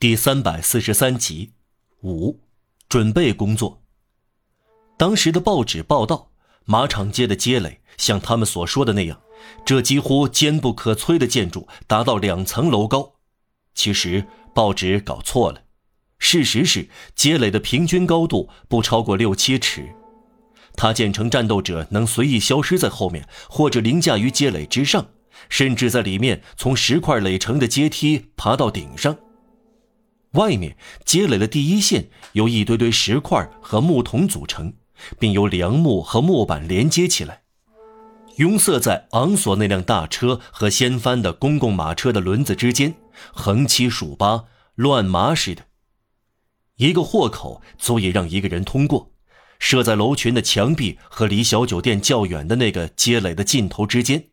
第三百四十三集，五，准备工作。当时的报纸报道，马场街的街垒像他们所说的那样，这几乎坚不可摧的建筑达到两层楼高。其实报纸搞错了，事实是街垒的平均高度不超过六七尺，它建成战斗者能随意消失在后面，或者凌驾于街垒之上，甚至在里面从石块垒成的阶梯爬到顶上。外面街垒的第一线由一堆堆石块和木桶组成，并由梁木和木板连接起来。拥塞在昂索那辆大车和掀翻的公共马车的轮子之间，横七竖八，乱麻似的。一个豁口足以让一个人通过，设在楼群的墙壁和离小酒店较远的那个街垒的尽头之间，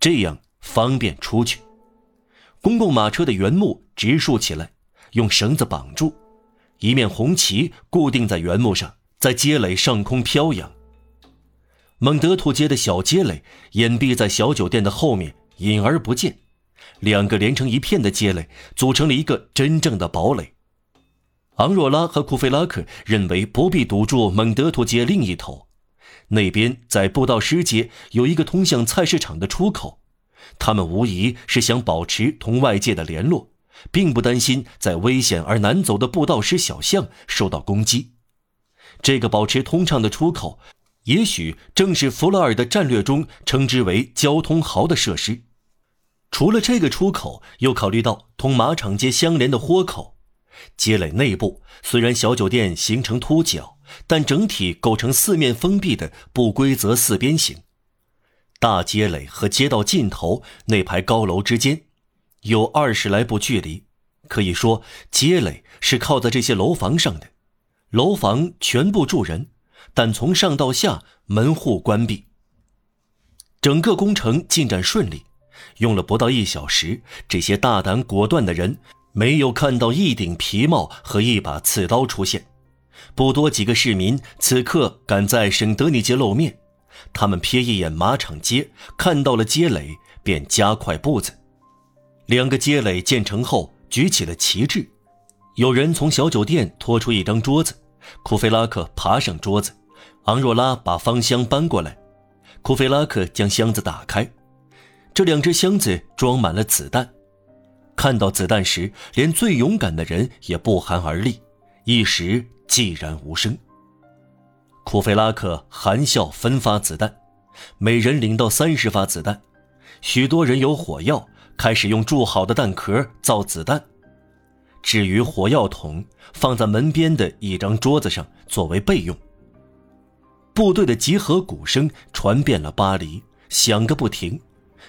这样方便出去。公共马车的原木直竖起来。用绳子绑住，一面红旗固定在原木上，在街垒上空飘扬。蒙德图街的小街垒隐蔽在小酒店的后面，隐而不见。两个连成一片的街垒组成了一个真正的堡垒。昂若拉和库菲拉克认为不必堵住蒙德图街另一头，那边在布道师街有一个通向菜市场的出口，他们无疑是想保持同外界的联络。并不担心在危险而难走的步道石小巷受到攻击。这个保持通畅的出口，也许正是弗洛尔的战略中称之为“交通壕”的设施。除了这个出口，又考虑到同马场街相连的豁口。街垒内部虽然小酒店形成凸角，但整体构成四面封闭的不规则四边形。大街垒和街道尽头那排高楼之间。有二十来步距离，可以说街垒是靠在这些楼房上的。楼房全部住人，但从上到下门户关闭。整个工程进展顺利，用了不到一小时。这些大胆果断的人没有看到一顶皮帽和一把刺刀出现。不多几个市民此刻赶在圣德尼街露面，他们瞥一眼马场街，看到了街垒，便加快步子。两个街垒建成后，举起了旗帜。有人从小酒店拖出一张桌子，库菲拉克爬上桌子，昂若拉把方箱搬过来。库菲拉克将箱子打开，这两只箱子装满了子弹。看到子弹时，连最勇敢的人也不寒而栗，一时寂然无声。库菲拉克含笑分发子弹，每人领到三十发子弹。许多人有火药。开始用铸好的弹壳造子弹，至于火药桶放在门边的一张桌子上作为备用。部队的集合鼓声传遍了巴黎，响个不停，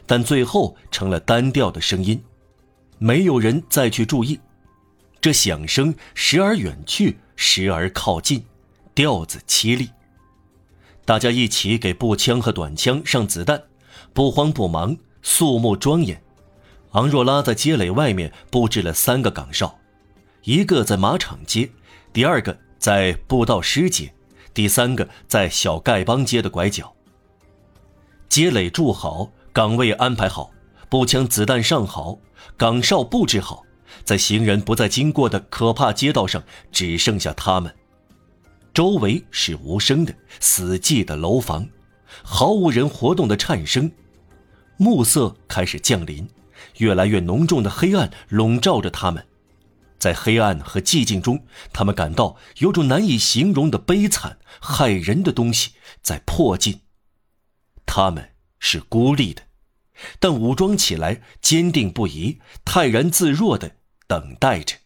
但最后成了单调的声音，没有人再去注意。这响声时而远去，时而靠近，调子凄厉。大家一起给步枪和短枪上子弹，不慌不忙，肃穆庄严。昂若拉在街垒外面布置了三个岗哨，一个在马场街，第二个在布道师街，第三个在小丐帮街的拐角。街垒筑好，岗位安排好，步枪子弹上好，岗哨布置好，在行人不再经过的可怕街道上，只剩下他们。周围是无声的、死寂的楼房，毫无人活动的颤声。暮色开始降临。越来越浓重的黑暗笼罩着他们，在黑暗和寂静中，他们感到有种难以形容的悲惨、骇人的东西在迫近。他们是孤立的，但武装起来，坚定不移、泰然自若地等待着。